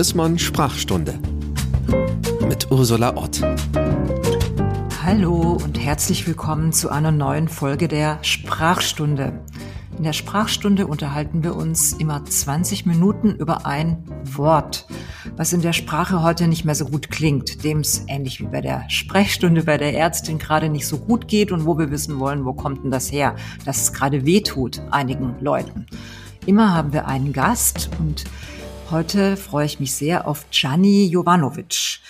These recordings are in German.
Chrismon Sprachstunde mit Ursula Ott. Hallo und herzlich willkommen zu einer neuen Folge der Sprachstunde. In der Sprachstunde unterhalten wir uns immer 20 Minuten über ein Wort, was in der Sprache heute nicht mehr so gut klingt, dem es ähnlich wie bei der Sprechstunde bei der Ärztin gerade nicht so gut geht und wo wir wissen wollen, wo kommt denn das her, dass es gerade wehtut einigen Leuten. Immer haben wir einen Gast und heute freue ich mich sehr auf Gianni Jovanovic.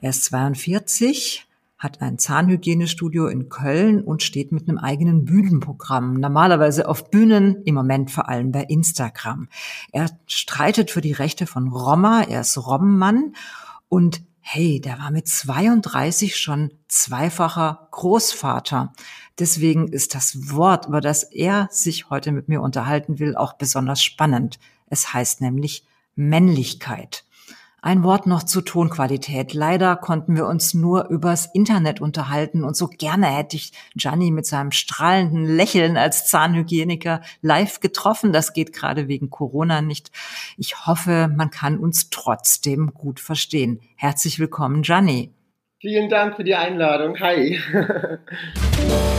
Er ist 42, hat ein Zahnhygienestudio in Köln und steht mit einem eigenen Bühnenprogramm, normalerweise auf Bühnen, im Moment vor allem bei Instagram. Er streitet für die Rechte von Roma, er ist Rommann und hey, der war mit 32 schon zweifacher Großvater. Deswegen ist das Wort, über das er sich heute mit mir unterhalten will, auch besonders spannend. Es heißt nämlich Männlichkeit. Ein Wort noch zur Tonqualität. Leider konnten wir uns nur übers Internet unterhalten und so gerne hätte ich Gianni mit seinem strahlenden Lächeln als Zahnhygieniker live getroffen. Das geht gerade wegen Corona nicht. Ich hoffe, man kann uns trotzdem gut verstehen. Herzlich willkommen, Gianni. Vielen Dank für die Einladung. Hi.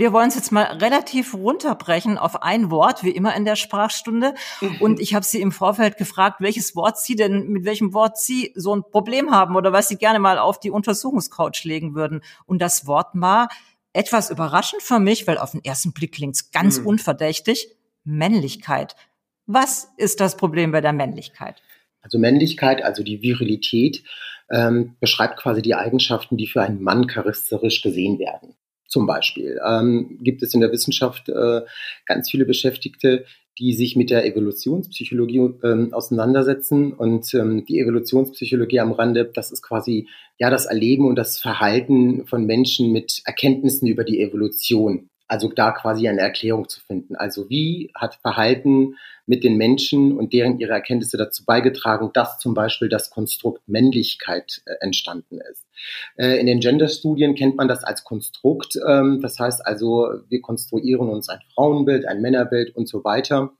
Wir wollen es jetzt mal relativ runterbrechen auf ein Wort, wie immer in der Sprachstunde. Mhm. Und ich habe Sie im Vorfeld gefragt, welches Wort Sie denn, mit welchem Wort Sie so ein Problem haben oder was Sie gerne mal auf die Untersuchungscouch legen würden. Und das Wort war etwas überraschend für mich, weil auf den ersten Blick klingt's ganz mhm. unverdächtig. Männlichkeit. Was ist das Problem bei der Männlichkeit? Also Männlichkeit, also die Virilität, ähm, beschreibt quasi die Eigenschaften, die für einen Mann charakteristisch gesehen werden. Zum Beispiel ähm, gibt es in der Wissenschaft äh, ganz viele Beschäftigte, die sich mit der Evolutionspsychologie ähm, auseinandersetzen. Und ähm, die Evolutionspsychologie am Rande, das ist quasi ja das Erleben und das Verhalten von Menschen mit Erkenntnissen über die Evolution. Also da quasi eine Erklärung zu finden. Also wie hat Verhalten mit den Menschen und deren ihre Erkenntnisse dazu beigetragen, dass zum Beispiel das Konstrukt Männlichkeit äh, entstanden ist. Äh, in den Gender-Studien kennt man das als Konstrukt. Ähm, das heißt also, wir konstruieren uns ein Frauenbild, ein Männerbild und so weiter,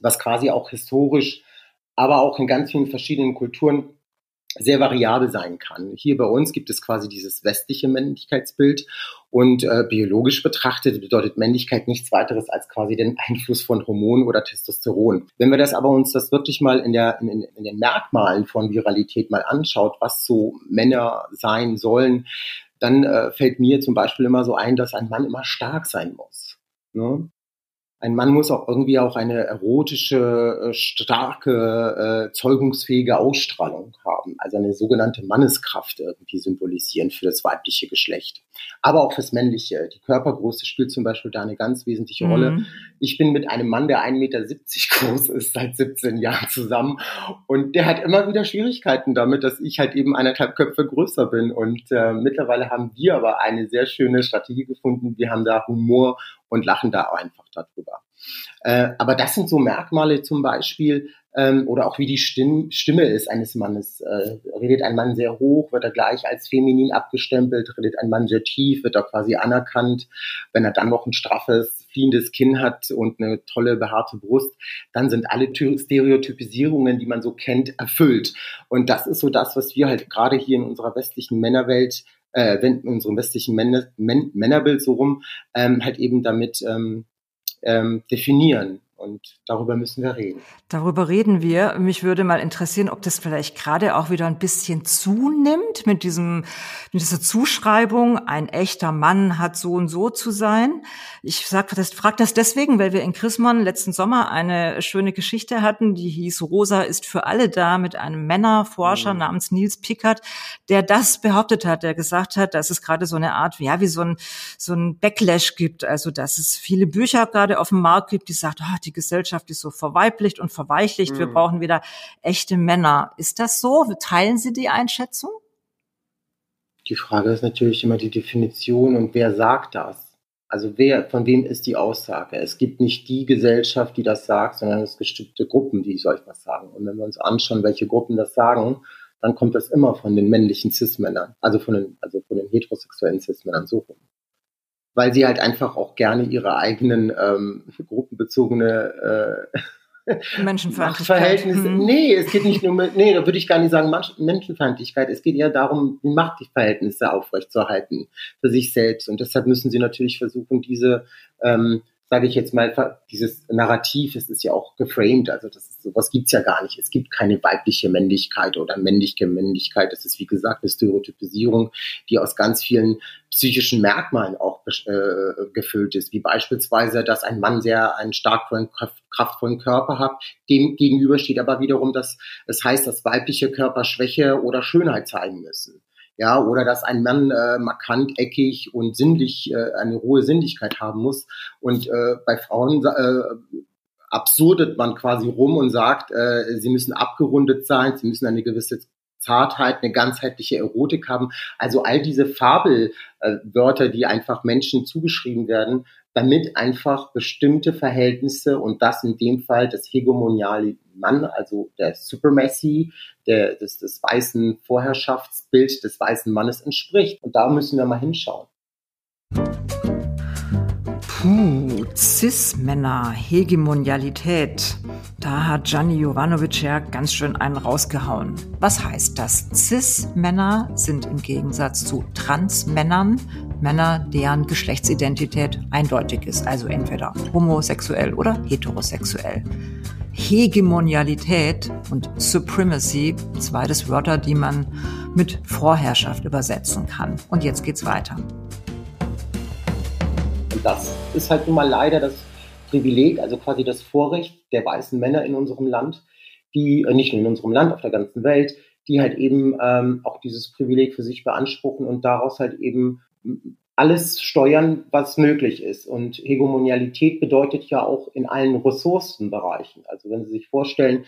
was quasi auch historisch, aber auch in ganz vielen verschiedenen Kulturen sehr variabel sein kann. Hier bei uns gibt es quasi dieses westliche Männlichkeitsbild und äh, biologisch betrachtet bedeutet Männlichkeit nichts weiteres als quasi den Einfluss von Hormonen oder Testosteron. Wenn wir das aber uns das wirklich mal in, der, in, in den Merkmalen von Viralität mal anschaut, was so Männer sein sollen, dann äh, fällt mir zum Beispiel immer so ein, dass ein Mann immer stark sein muss. Ne? Ein Mann muss auch irgendwie auch eine erotische, äh, starke, äh, zeugungsfähige Ausstrahlung haben, also eine sogenannte Manneskraft irgendwie symbolisieren für das weibliche Geschlecht. Aber auch fürs männliche. Die Körpergröße spielt zum Beispiel da eine ganz wesentliche Rolle. Mhm. Ich bin mit einem Mann, der 1,70 Meter groß ist, seit 17 Jahren zusammen und der hat immer wieder Schwierigkeiten damit, dass ich halt eben eineinhalb Köpfe größer bin und äh, mittlerweile haben wir aber eine sehr schöne Strategie gefunden. Wir haben da Humor und lachen da einfach darüber. Äh, aber das sind so Merkmale zum Beispiel, ähm, oder auch wie die Stimm Stimme ist eines Mannes. Äh, redet ein Mann sehr hoch, wird er gleich als feminin abgestempelt, redet ein Mann sehr tief, wird er quasi anerkannt. Wenn er dann noch ein straffes, fliehendes Kinn hat und eine tolle behaarte Brust, dann sind alle Stereotypisierungen, die man so kennt, erfüllt. Und das ist so das, was wir halt gerade hier in unserer westlichen Männerwelt äh, in unserem westlichen Männer, Männerbild so rum, ähm, halt eben damit ähm, ähm, definieren. Und darüber müssen wir reden. Darüber reden wir. Mich würde mal interessieren, ob das vielleicht gerade auch wieder ein bisschen zunimmt mit diesem, mit dieser Zuschreibung, ein echter Mann hat so und so zu sein. Ich sag das, frag das deswegen, weil wir in Chrismon letzten Sommer eine schöne Geschichte hatten, die hieß Rosa ist für alle da mit einem Männerforscher mhm. namens Nils Pickert, der das behauptet hat, der gesagt hat, dass es gerade so eine Art, ja, wie so ein, so ein Backlash gibt. Also, dass es viele Bücher gerade auf dem Markt gibt, die sagt, oh, die die Gesellschaft ist so verweiblicht und verweichlicht. Mhm. Wir brauchen wieder echte Männer. Ist das so? Teilen Sie die Einschätzung? Die Frage ist natürlich immer die Definition und wer sagt das? Also wer, von wem ist die Aussage? Es gibt nicht die Gesellschaft, die das sagt, sondern es gibt bestimmte Gruppen, die solch was sagen. Und wenn wir uns anschauen, welche Gruppen das sagen, dann kommt das immer von den männlichen Cis-Männern, also von den, also von den heterosexuellen Cis-Männern so rum weil sie halt einfach auch gerne ihre eigenen ähm, gruppenbezogene äh, Menschenfeindlichkeit. Hm. Nee, es geht nicht nur mit, nee, da würde ich gar nicht sagen Menschenfeindlichkeit. Es geht ja darum, die Machtverhältnisse aufrechtzuerhalten für sich selbst. Und deshalb müssen sie natürlich versuchen, diese ähm, sage ich jetzt mal, dieses Narrativ, es ist ja auch geframed, also das ist, sowas gibt's ja gar nicht. Es gibt keine weibliche Männlichkeit oder männliche Männlichkeit. Das ist, wie gesagt, eine Stereotypisierung, die aus ganz vielen psychischen Merkmalen auch äh, gefüllt ist, wie beispielsweise, dass ein Mann sehr einen starken, kraftvollen Körper hat, dem gegenüber steht aber wiederum, dass es das heißt, dass weibliche Körper Schwäche oder Schönheit zeigen müssen ja, oder dass ein Mann äh, markant, eckig und sinnlich, äh, eine hohe Sinnlichkeit haben muss. Und äh, bei Frauen äh, absurdet man quasi rum und sagt, äh, sie müssen abgerundet sein, sie müssen eine gewisse Zartheit, eine ganzheitliche Erotik haben. Also all diese Fabelwörter, die einfach Menschen zugeschrieben werden, damit einfach bestimmte Verhältnisse und das in dem Fall das hegemoniale Mann, also der Supremacy, der, des, des weißen Vorherrschaftsbild des weißen Mannes entspricht. Und da müssen wir mal hinschauen. Puh, Cis-Männer, Hegemonialität. Da hat Gianni Jovanovic ja ganz schön einen rausgehauen. Was heißt das? Cis-Männer sind im Gegensatz zu Trans-Männern Männer, deren Geschlechtsidentität eindeutig ist, also entweder homosexuell oder heterosexuell. Hegemonialität und Supremacy, zweites Wörter, die man mit Vorherrschaft übersetzen kann. Und jetzt geht's weiter. Das ist halt nun mal leider das Privileg, also quasi das Vorrecht der weißen Männer in unserem Land, die, äh, nicht nur in unserem Land, auf der ganzen Welt, die halt eben ähm, auch dieses Privileg für sich beanspruchen und daraus halt eben alles steuern, was möglich ist. Und Hegemonialität bedeutet ja auch in allen Ressourcenbereichen. Also wenn Sie sich vorstellen,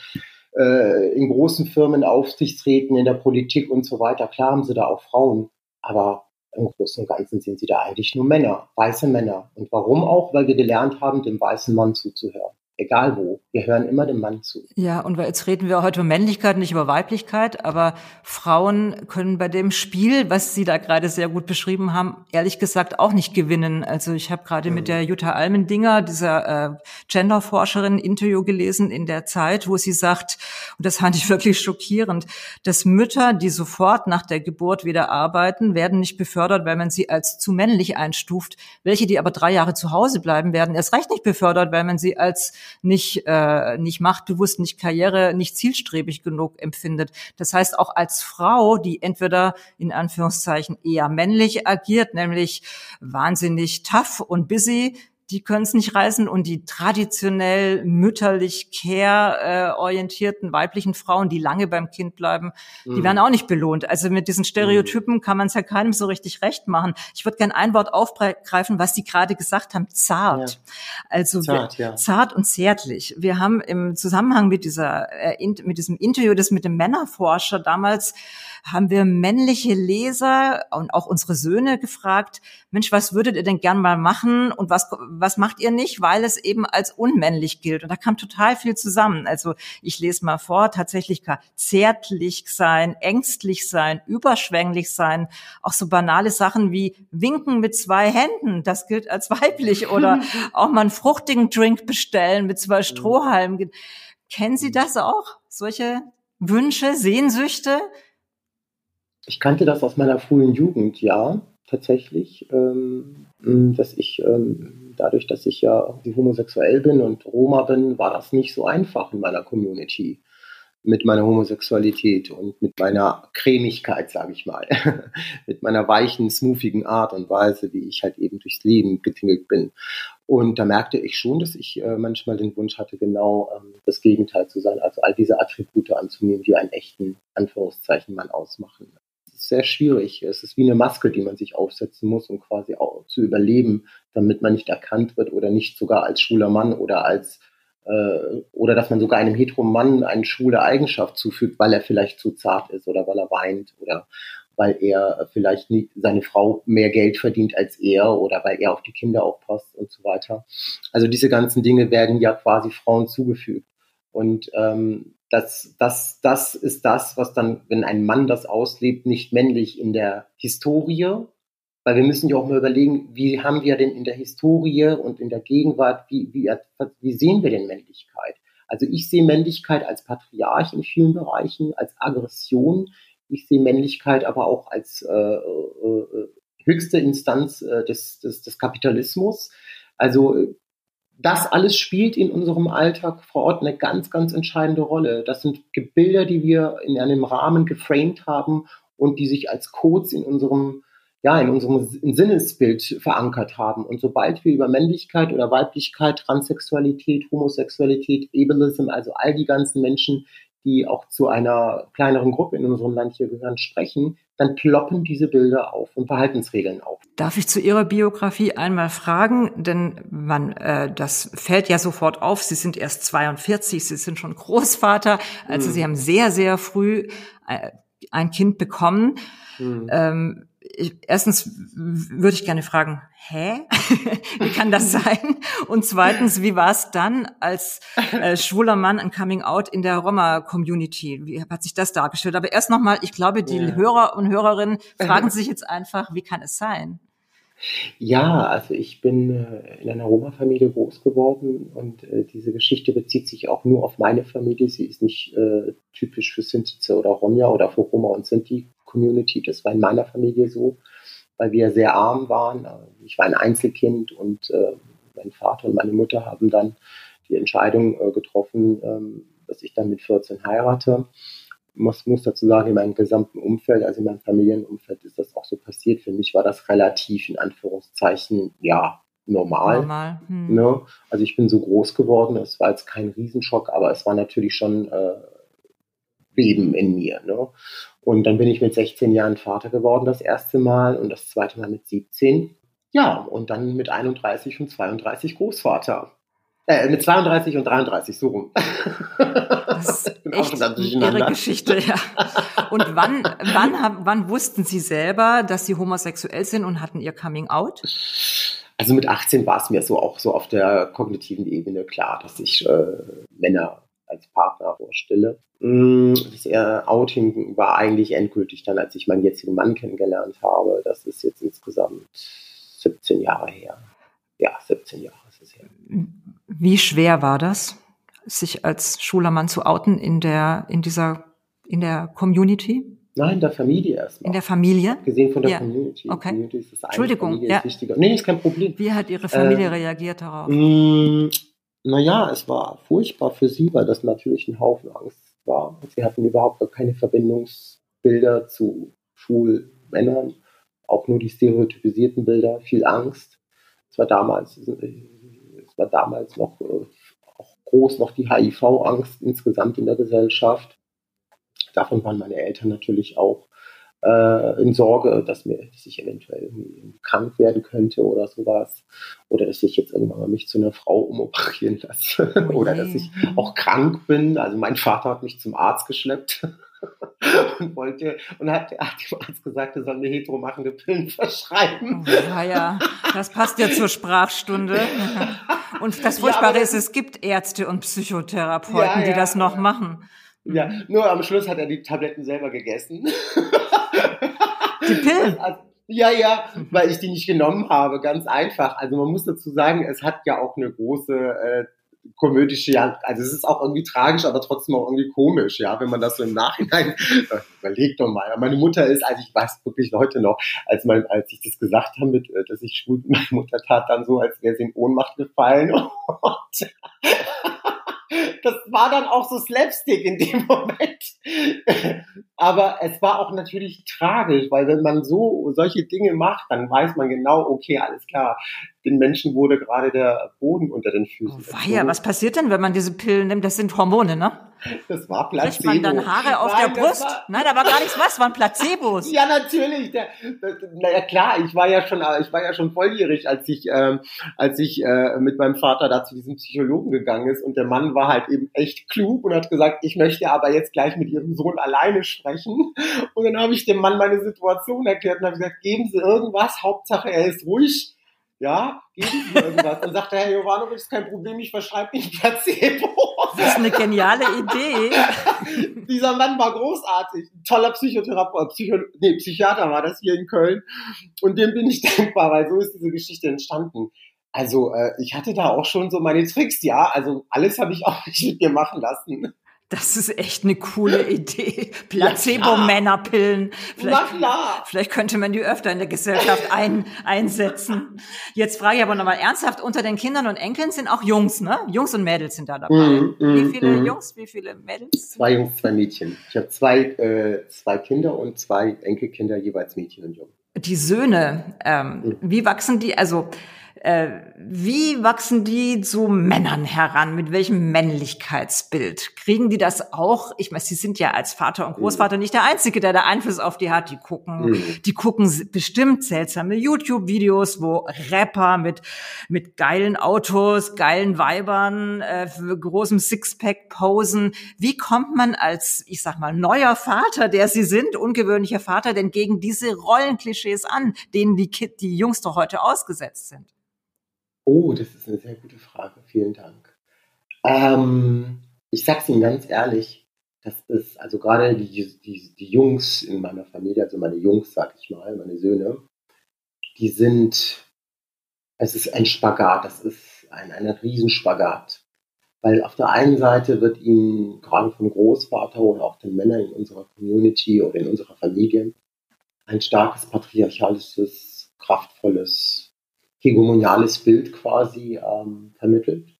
äh, in großen Firmen, Aufsichtsräten, in der Politik und so weiter, klar haben Sie da auch Frauen, aber im Großen und Ganzen sind sie da eigentlich nur Männer, weiße Männer. Und warum auch? Weil wir gelernt haben, dem weißen Mann zuzuhören egal wo. Wir hören immer dem Mann zu. Ja, und jetzt reden wir heute über Männlichkeit, nicht über Weiblichkeit, aber Frauen können bei dem Spiel, was Sie da gerade sehr gut beschrieben haben, ehrlich gesagt auch nicht gewinnen. Also ich habe gerade mhm. mit der Jutta Almendinger, dieser äh, Genderforscherin, Interview gelesen in der Zeit, wo sie sagt, und das fand ich wirklich schockierend, dass Mütter, die sofort nach der Geburt wieder arbeiten, werden nicht befördert, weil man sie als zu männlich einstuft. Welche, die aber drei Jahre zu Hause bleiben, werden erst recht nicht befördert, weil man sie als nicht, äh, nicht machtbewusst, nicht Karriere, nicht zielstrebig genug empfindet. Das heißt, auch als Frau, die entweder in Anführungszeichen eher männlich agiert, nämlich wahnsinnig tough und busy, die können es nicht reißen und die traditionell mütterlich care-orientierten weiblichen Frauen, die lange beim Kind bleiben, mhm. die werden auch nicht belohnt. Also mit diesen Stereotypen mhm. kann man es ja keinem so richtig recht machen. Ich würde gerne ein Wort aufgreifen, was Sie gerade gesagt haben, zart. Ja. Also zart, wir, ja. zart und zärtlich. Wir haben im Zusammenhang mit dieser äh, mit diesem Interview, das mit dem Männerforscher damals haben wir männliche Leser und auch unsere Söhne gefragt, Mensch, was würdet ihr denn gern mal machen und was, was macht ihr nicht, weil es eben als unmännlich gilt? Und da kam total viel zusammen. Also ich lese mal vor, tatsächlich zärtlich sein, ängstlich sein, überschwänglich sein, auch so banale Sachen wie winken mit zwei Händen, das gilt als weiblich oder auch mal einen fruchtigen Drink bestellen mit zwei Strohhalmen. Kennen Sie das auch? Solche Wünsche, Sehnsüchte? Ich kannte das aus meiner frühen Jugend, ja, tatsächlich, ähm, dass ich ähm, dadurch, dass ich ja homosexuell bin und Roma bin, war das nicht so einfach in meiner Community mit meiner Homosexualität und mit meiner Cremigkeit, sage ich mal, mit meiner weichen, smoothigen Art und Weise, wie ich halt eben durchs Leben getingelt bin. Und da merkte ich schon, dass ich äh, manchmal den Wunsch hatte, genau ähm, das Gegenteil zu sein, also all diese Attribute anzunehmen, die einen echten Anführungszeichen Mann ausmachen sehr schwierig. Es ist wie eine Maske, die man sich aufsetzen muss, um quasi auch zu überleben, damit man nicht erkannt wird oder nicht sogar als schwuler Mann oder als äh, oder dass man sogar einem hetero Mann eine schwule Eigenschaft zufügt, weil er vielleicht zu zart ist oder weil er weint oder weil er vielleicht nicht seine Frau mehr Geld verdient als er oder weil er auf die Kinder aufpasst und so weiter. Also diese ganzen Dinge werden ja quasi Frauen zugefügt. Und ähm, das, das, das ist das, was dann, wenn ein Mann das auslebt, nicht männlich in der Historie, weil wir müssen ja auch mal überlegen, wie haben wir denn in der Historie und in der Gegenwart, wie, wie, wie sehen wir denn Männlichkeit? Also ich sehe Männlichkeit als Patriarch in vielen Bereichen, als Aggression. Ich sehe Männlichkeit aber auch als äh, äh, höchste Instanz äh, des, des, des Kapitalismus. Also das alles spielt in unserem Alltag vor Ort eine ganz, ganz entscheidende Rolle. Das sind Bilder, die wir in einem Rahmen geframed haben und die sich als Codes in unserem, ja, in unserem Sinnesbild verankert haben. Und sobald wir über Männlichkeit oder Weiblichkeit, Transsexualität, Homosexualität, Ableism, also all die ganzen Menschen, die auch zu einer kleineren Gruppe in unserem Land hier gehören, sprechen, dann ploppen diese Bilder auf und Verhaltensregeln auf. Darf ich zu Ihrer Biografie einmal fragen? Denn man, äh, das fällt ja sofort auf. Sie sind erst 42, Sie sind schon Großvater. Also hm. Sie haben sehr, sehr früh äh, ein Kind bekommen. Hm. Ähm, ich, erstens würde ich gerne fragen, hä? wie kann das sein? Und zweitens, wie war es dann als äh, schwuler Mann ein Coming Out in der Roma-Community? Wie hat sich das dargestellt? Aber erst nochmal, ich glaube, die ja. Hörer und Hörerinnen fragen sich jetzt einfach, wie kann es sein? Ja, also ich bin äh, in einer Roma-Familie groß geworden und äh, diese Geschichte bezieht sich auch nur auf meine Familie. Sie ist nicht äh, typisch für Sintize oder Ronja oder für Roma und Sinti Community. Das war in meiner Familie so, weil wir sehr arm waren. Ich war ein Einzelkind und äh, mein Vater und meine Mutter haben dann die Entscheidung äh, getroffen, ähm, dass ich dann mit 14 heirate. Ich muss, muss dazu sagen, in meinem gesamten Umfeld, also in meinem Familienumfeld, ist das auch so passiert. Für mich war das relativ, in Anführungszeichen, ja, normal. normal. Hm. Ne? Also ich bin so groß geworden, es war jetzt kein Riesenschock, aber es war natürlich schon äh, Beben in mir. Ne? Und dann bin ich mit 16 Jahren Vater geworden das erste Mal und das zweite Mal mit 17. Ja, und dann mit 31 und 32 Großvater. Äh, mit 32 und 33, so rum. Das ist echt ihre Geschichte, ja. Und wann, wann, wann wussten Sie selber, dass Sie homosexuell sind und hatten Ihr Coming Out? Also mit 18 war es mir so auch so auf der kognitiven Ebene klar, dass ich äh, Männer als Partner vorstelle. Mm, das Outing war eigentlich endgültig dann, als ich meinen jetzigen Mann kennengelernt habe. Das ist jetzt insgesamt 17 Jahre her. Ja, 17 Jahre ist es her. Wie schwer war das, sich als schwuler Mann zu outen in der, in dieser, in der Community? Nein, in der Familie erstmal. In der Familie? Gesehen von der ja. Community. Okay. Community ist das Entschuldigung. Familie ja. ist wichtiger. Nee, ist kein Problem. Wie hat Ihre Familie äh, reagiert darauf? Naja, es war furchtbar für sie, weil das natürlich ein Haufen Angst war. Sie hatten überhaupt gar keine Verbindungsbilder zu Schulmännern, auch nur die stereotypisierten Bilder, viel Angst. Es war damals, es war damals noch äh, auch groß noch die HIV-Angst insgesamt in der Gesellschaft. Davon waren meine Eltern natürlich auch äh, in Sorge, dass, mir, dass ich eventuell krank werden könnte oder sowas. Oder dass ich jetzt irgendwann mal mich zu einer Frau umoperieren lasse. Oh oder dass ich auch krank bin. Also mein Vater hat mich zum Arzt geschleppt. und wollte und hat, hat dem Arzt gesagt, er soll mir heteromachende Pillen verschreiben. Oh, ja, ja, das passt ja zur Sprachstunde. Und das Furchtbare ja, ist, es gibt Ärzte und Psychotherapeuten, ja, ja, die das noch machen. Ja, nur am Schluss hat er die Tabletten selber gegessen. Die Pillen? Also, ja, ja, weil ich die nicht genommen habe, ganz einfach. Also man muss dazu sagen, es hat ja auch eine große äh, komödische, ja, also es ist auch irgendwie tragisch, aber trotzdem auch irgendwie komisch, ja, wenn man das so im Nachhinein äh, überlegt doch mal. Meine Mutter ist, also ich weiß wirklich heute noch, als mein, als ich das gesagt habe, mit, äh, dass ich schwul, meine Mutter tat dann so, als wäre sie in Ohnmacht gefallen und das war dann auch so Slapstick in dem Moment. Aber es war auch natürlich tragisch, weil wenn man so solche Dinge macht, dann weiß man genau, okay, alles klar, den Menschen wurde gerade der Boden unter den Füßen. Oh, weia, was passiert denn, wenn man diese Pillen nimmt? Das sind Hormone, ne? Das war Placebo. Kriegt man dann Haare auf Nein, der Brust? War, Nein, da war gar nichts was, waren Placebos. ja, natürlich. Der, der, naja, klar, ich war ja schon, ich war ja schon volljährig, als ich, ähm, als ich äh, mit meinem Vater da zu diesem Psychologen gegangen ist und der Mann war halt eben echt klug und hat gesagt, ich möchte aber jetzt gleich mit ihrem Sohn alleine sprechen. Und dann habe ich dem Mann meine Situation erklärt und habe gesagt, geben Sie irgendwas, Hauptsache er ist ruhig ja, geben Sie irgendwas. Dann sagt der Herr Jovanovic, ist kein Problem, ich verschreibe Ihnen Placebo. Das ist eine geniale Idee. Dieser Mann war großartig. Ein toller Psychotherapeut, Psycho, nee, Psychiater war das hier in Köln. Und dem bin ich dankbar, weil so ist diese Geschichte entstanden. Also äh, ich hatte da auch schon so meine Tricks, ja. Also alles habe ich auch nicht mit mir machen lassen. Das ist echt eine coole Idee. Placebo-Männerpillen. Vielleicht, vielleicht könnte man die öfter in der Gesellschaft ein, einsetzen. Jetzt frage ich aber nochmal ernsthaft, unter den Kindern und Enkeln sind auch Jungs, ne? Jungs und Mädels sind da dabei. Mm, mm, wie viele mm. Jungs, wie viele Mädels? Zwei Jungs, zwei Mädchen. Ich habe zwei, äh, zwei Kinder und zwei Enkelkinder, jeweils Mädchen und Jungen. Die Söhne, ähm, mhm. wie wachsen die? Also äh, wie wachsen die zu Männern heran? Mit welchem Männlichkeitsbild? Kriegen die das auch? Ich meine, sie sind ja als Vater und Großvater nicht der Einzige, der da Einfluss auf die hat. Die gucken, mhm. die gucken bestimmt seltsame YouTube-Videos, wo Rapper mit, mit geilen Autos, geilen Weibern, äh, großem Sixpack posen. Wie kommt man als, ich sag mal, neuer Vater, der sie sind, ungewöhnlicher Vater, denn gegen diese Rollenklischees an, denen die, Kid, die Jungs doch heute ausgesetzt sind? Oh, das ist eine sehr gute Frage. Vielen Dank. Ähm, ich sag's Ihnen ganz ehrlich, das ist, also gerade die, die, die Jungs in meiner Familie, also meine Jungs, sag ich mal, meine Söhne, die sind, es ist ein Spagat, das ist ein, ein Riesenspagat. Weil auf der einen Seite wird ihnen gerade vom Großvater oder auch den Männern in unserer Community oder in unserer Familie ein starkes patriarchalisches, kraftvolles hegemoniales Bild quasi ähm, vermittelt.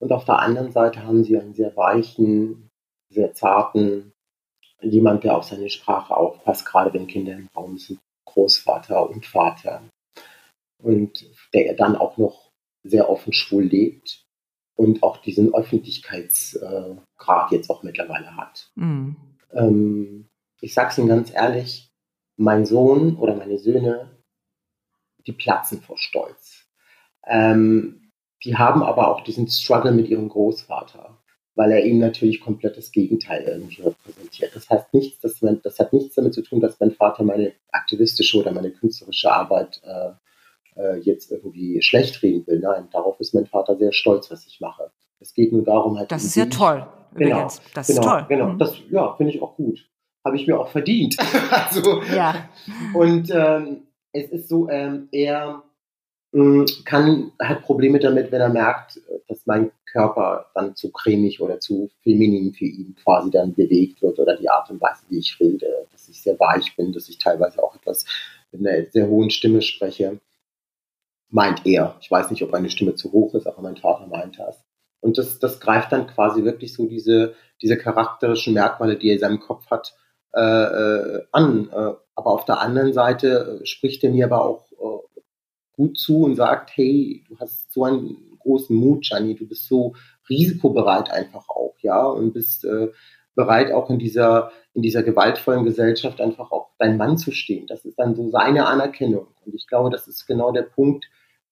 Und auf der anderen Seite haben sie einen sehr weichen, sehr zarten, jemand, der auf seine Sprache aufpasst, gerade wenn Kinder im Raum sind, Großvater und Vater. Und der dann auch noch sehr offen schwul lebt und auch diesen Öffentlichkeitsgrad jetzt auch mittlerweile hat. Mhm. Ähm, ich sage es Ihnen ganz ehrlich, mein Sohn oder meine Söhne die platzen vor Stolz. Ähm, die haben aber auch diesen Struggle mit ihrem Großvater, weil er ihnen natürlich komplett das Gegenteil irgendwie repräsentiert. Das heißt nichts, dass man, das hat nichts damit zu tun, dass mein Vater meine aktivistische oder meine künstlerische Arbeit äh, äh, jetzt irgendwie schlecht reden will. Nein, darauf ist mein Vater sehr stolz, was ich mache. Es geht nur darum, halt. Das ist ja toll. Genau, übrigens. das genau, ist toll. Genau, mhm. das ja, finde ich auch gut. Habe ich mir auch verdient. also, ja. Und ähm, es ist so, ähm, er mh, mm, kann, hat Probleme damit, wenn er merkt, dass mein Körper dann zu cremig oder zu feminin für ihn quasi dann bewegt wird oder die Art und Weise, wie ich rede, dass ich sehr weich bin, dass ich teilweise auch etwas mit einer sehr hohen Stimme spreche. Meint er. Ich weiß nicht, ob meine Stimme zu hoch ist, aber mein Vater meint das. Und das, das greift dann quasi wirklich so diese, diese charakterischen Merkmale, die er in seinem Kopf hat, äh, äh, an. Äh, aber auf der anderen Seite äh, spricht er mir aber auch äh, gut zu und sagt, hey, du hast so einen großen Mut, Gianni, du bist so risikobereit einfach auch, ja, und bist äh, bereit auch in dieser in dieser gewaltvollen Gesellschaft einfach auch dein Mann zu stehen. Das ist dann so seine Anerkennung. Und ich glaube, das ist genau der Punkt,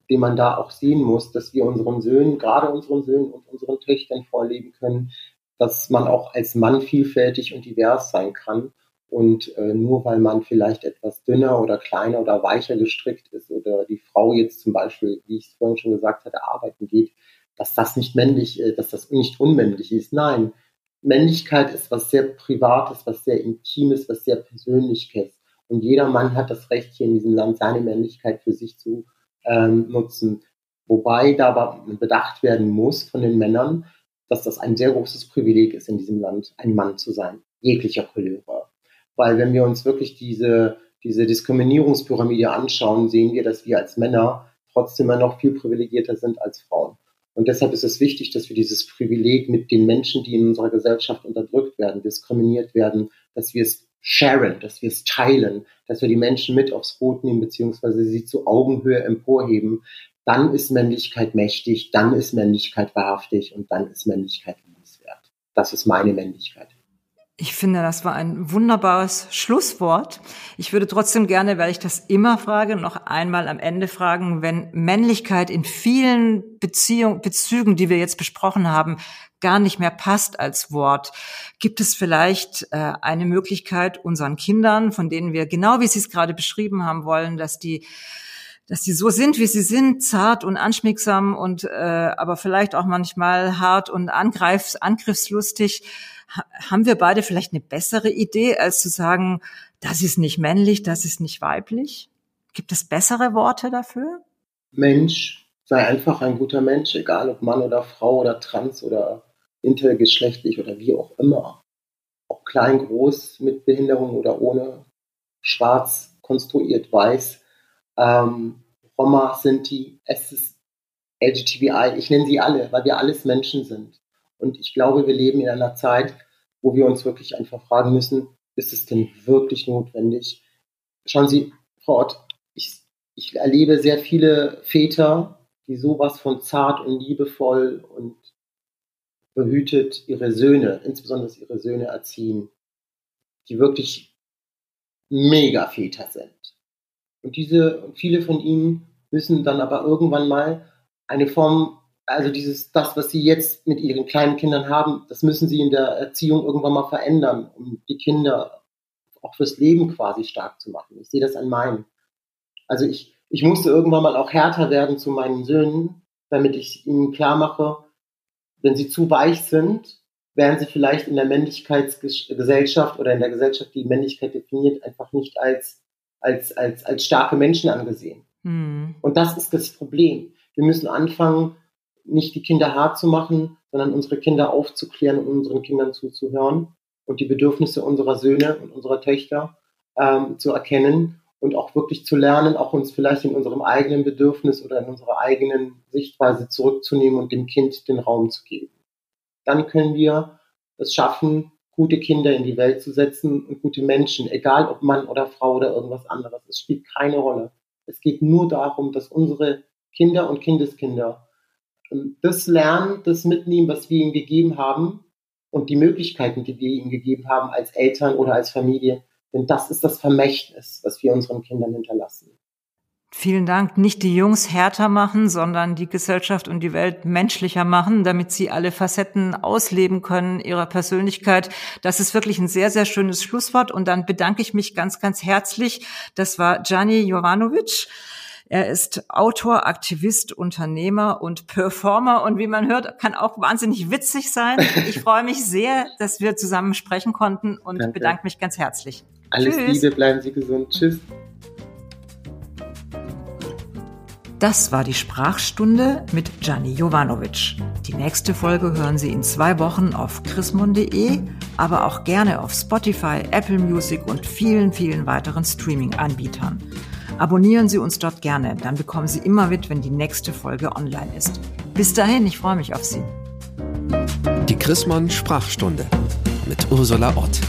den man da auch sehen muss, dass wir unseren Söhnen, gerade unseren Söhnen und unseren Töchtern vorleben können, dass man auch als Mann vielfältig und divers sein kann. Und äh, nur weil man vielleicht etwas dünner oder kleiner oder weicher gestrickt ist oder die Frau jetzt zum Beispiel, wie ich es vorhin schon gesagt hatte, arbeiten geht, dass das nicht männlich, äh, dass das nicht unmännlich ist. Nein, Männlichkeit ist was sehr Privates, was sehr Intimes, was sehr Persönliches. Und jeder Mann hat das Recht, hier in diesem Land seine Männlichkeit für sich zu ähm, nutzen. Wobei da bedacht werden muss von den Männern, dass das ein sehr großes Privileg ist, in diesem Land ein Mann zu sein, jeglicher Couleur. Weil wenn wir uns wirklich diese, diese Diskriminierungspyramide anschauen, sehen wir, dass wir als Männer trotzdem immer noch viel privilegierter sind als Frauen. Und deshalb ist es wichtig, dass wir dieses Privileg mit den Menschen, die in unserer Gesellschaft unterdrückt werden, diskriminiert werden, dass wir es sharen, dass wir es teilen, dass wir die Menschen mit aufs Boot nehmen, beziehungsweise sie zu Augenhöhe emporheben, dann ist Männlichkeit mächtig, dann ist Männlichkeit wahrhaftig und dann ist Männlichkeit liebenswert. Das ist meine Männlichkeit. Ich finde, das war ein wunderbares Schlusswort. Ich würde trotzdem gerne, weil ich das immer frage, noch einmal am Ende fragen, wenn Männlichkeit in vielen Beziehungen, Bezügen, die wir jetzt besprochen haben, gar nicht mehr passt als Wort, gibt es vielleicht äh, eine Möglichkeit unseren Kindern, von denen wir genau wie Sie es gerade beschrieben haben wollen, dass die dass die so sind, wie sie sind, zart und anschmiegsam und äh, aber vielleicht auch manchmal hart und angreifs, angriffslustig, ha haben wir beide vielleicht eine bessere Idee, als zu sagen, das ist nicht männlich, das ist nicht weiblich? Gibt es bessere Worte dafür? Mensch, sei einfach ein guter Mensch, egal ob Mann oder Frau oder trans oder intergeschlechtlich oder wie auch immer. Ob klein, groß, mit Behinderung oder ohne, schwarz, konstruiert, weiß, ähm, Roma, Sinti, es ist LGTBI, ich nenne sie alle, weil wir alles Menschen sind. Und ich glaube, wir leben in einer Zeit, wo wir uns wirklich einfach fragen müssen, ist es denn wirklich notwendig? Schauen Sie, Frau Ott, ich, ich erlebe sehr viele Väter, die sowas von zart und liebevoll und behütet ihre Söhne, insbesondere ihre Söhne erziehen, die wirklich mega Väter sind. Und diese, viele von ihnen müssen dann aber irgendwann mal eine Form, also dieses, das, was sie jetzt mit ihren kleinen Kindern haben, das müssen sie in der Erziehung irgendwann mal verändern, um die Kinder auch fürs Leben quasi stark zu machen. Ich sehe das an meinen. Also ich, ich musste irgendwann mal auch härter werden zu meinen Söhnen, damit ich ihnen klar mache, wenn sie zu weich sind, werden sie vielleicht in der Männlichkeitsgesellschaft oder in der Gesellschaft, die Männlichkeit definiert, einfach nicht als, als, als, als starke Menschen angesehen. Mhm. Und das ist das Problem. Wir müssen anfangen, nicht die Kinder hart zu machen, sondern unsere Kinder aufzuklären und unseren Kindern zuzuhören und die Bedürfnisse unserer Söhne und unserer Töchter ähm, zu erkennen und auch wirklich zu lernen, auch uns vielleicht in unserem eigenen Bedürfnis oder in unserer eigenen Sichtweise zurückzunehmen und dem Kind den Raum zu geben. Dann können wir es schaffen, gute Kinder in die Welt zu setzen und gute Menschen, egal ob Mann oder Frau oder irgendwas anderes. Es spielt keine Rolle. Es geht nur darum, dass unsere Kinder und Kindeskinder ähm, das lernen, das mitnehmen, was wir ihnen gegeben haben und die Möglichkeiten, die wir ihnen gegeben haben als Eltern oder als Familie. Denn das ist das Vermächtnis, was wir unseren Kindern hinterlassen. Vielen Dank. Nicht die Jungs härter machen, sondern die Gesellschaft und die Welt menschlicher machen, damit sie alle Facetten ausleben können ihrer Persönlichkeit. Das ist wirklich ein sehr, sehr schönes Schlusswort. Und dann bedanke ich mich ganz, ganz herzlich. Das war Gianni Jovanovic. Er ist Autor, Aktivist, Unternehmer und Performer und wie man hört, kann auch wahnsinnig witzig sein. Ich freue mich sehr, dass wir zusammen sprechen konnten und Danke. bedanke mich ganz herzlich. Alles Tschüss. Liebe, bleiben Sie gesund. Tschüss. Das war die Sprachstunde mit Gianni Jovanovic. Die nächste Folge hören Sie in zwei Wochen auf chrismon.de, aber auch gerne auf Spotify, Apple Music und vielen, vielen weiteren Streaming-Anbietern. Abonnieren Sie uns dort gerne, dann bekommen Sie immer mit, wenn die nächste Folge online ist. Bis dahin, ich freue mich auf Sie. Die Chrismon Sprachstunde mit Ursula Ott.